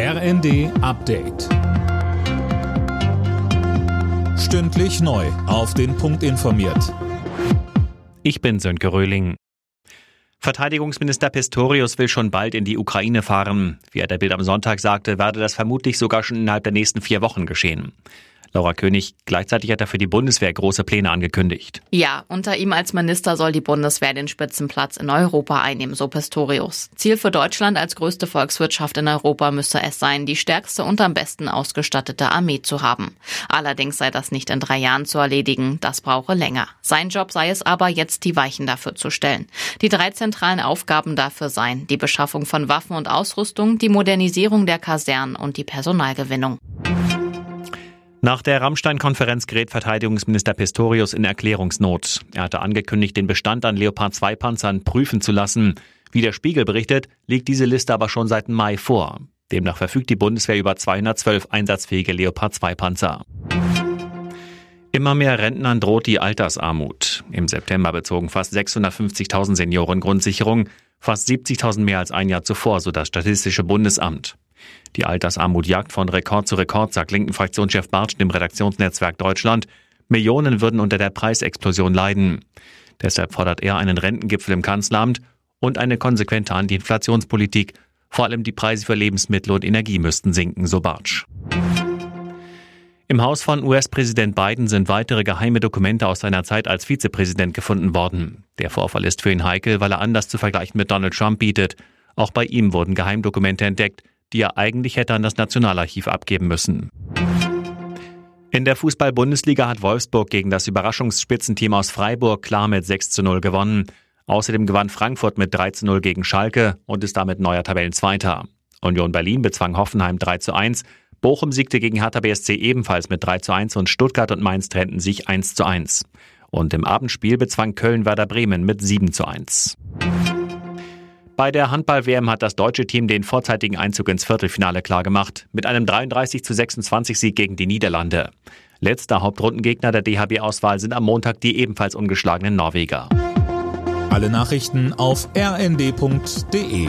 RND Update. Stündlich neu. Auf den Punkt informiert. Ich bin Sönke Röhling. Verteidigungsminister Pistorius will schon bald in die Ukraine fahren. Wie er der Bild am Sonntag sagte, werde das vermutlich sogar schon innerhalb der nächsten vier Wochen geschehen. Laura König, gleichzeitig hat er für die Bundeswehr große Pläne angekündigt. Ja, unter ihm als Minister soll die Bundeswehr den Spitzenplatz in Europa einnehmen, so Pistorius. Ziel für Deutschland als größte Volkswirtschaft in Europa müsse es sein, die stärkste und am besten ausgestattete Armee zu haben. Allerdings sei das nicht in drei Jahren zu erledigen, das brauche länger. Sein Job sei es aber, jetzt die Weichen dafür zu stellen. Die drei zentralen Aufgaben dafür seien die Beschaffung von Waffen und Ausrüstung, die Modernisierung der Kasernen und die Personalgewinnung. Nach der Rammstein-Konferenz gerät Verteidigungsminister Pistorius in Erklärungsnot. Er hatte angekündigt, den Bestand an Leopard 2 Panzern prüfen zu lassen. Wie der Spiegel berichtet, liegt diese Liste aber schon seit Mai vor. Demnach verfügt die Bundeswehr über 212 einsatzfähige Leopard 2 Panzer. Immer mehr Rentnern droht die Altersarmut. Im September bezogen fast 650.000 Senioren Grundsicherung, fast 70.000 mehr als ein Jahr zuvor, so das Statistische Bundesamt. Die Altersarmut jagt von Rekord zu Rekord, sagt linken Fraktionschef Bartsch im Redaktionsnetzwerk Deutschland. Millionen würden unter der Preisexplosion leiden. Deshalb fordert er einen Rentengipfel im Kanzleramt und eine konsequente Anti-Inflationspolitik. Vor allem die Preise für Lebensmittel und Energie müssten sinken, so Bartsch. Im Haus von US-Präsident Biden sind weitere geheime Dokumente aus seiner Zeit als Vizepräsident gefunden worden. Der Vorfall ist für ihn heikel, weil er anders zu vergleichen mit Donald Trump bietet. Auch bei ihm wurden Geheimdokumente entdeckt, die er eigentlich hätte an das Nationalarchiv abgeben müssen. In der Fußball-Bundesliga hat Wolfsburg gegen das Überraschungsspitzenteam aus Freiburg klar mit 6 zu 0 gewonnen. Außerdem gewann Frankfurt mit 3 zu 0 gegen Schalke und ist damit neuer Tabellenzweiter. Union Berlin bezwang Hoffenheim 3 zu 1. Bochum siegte gegen Hertha BSC ebenfalls mit 3 zu 1 und Stuttgart und Mainz trennten sich 1 zu 1. Und im Abendspiel bezwang Köln Werder Bremen mit 7 zu 1. Bei der Handball-WM hat das deutsche Team den vorzeitigen Einzug ins Viertelfinale klargemacht, mit einem 33 zu 26 Sieg gegen die Niederlande. Letzter Hauptrundengegner der DHB-Auswahl sind am Montag die ebenfalls ungeschlagenen Norweger. Alle Nachrichten auf rnd.de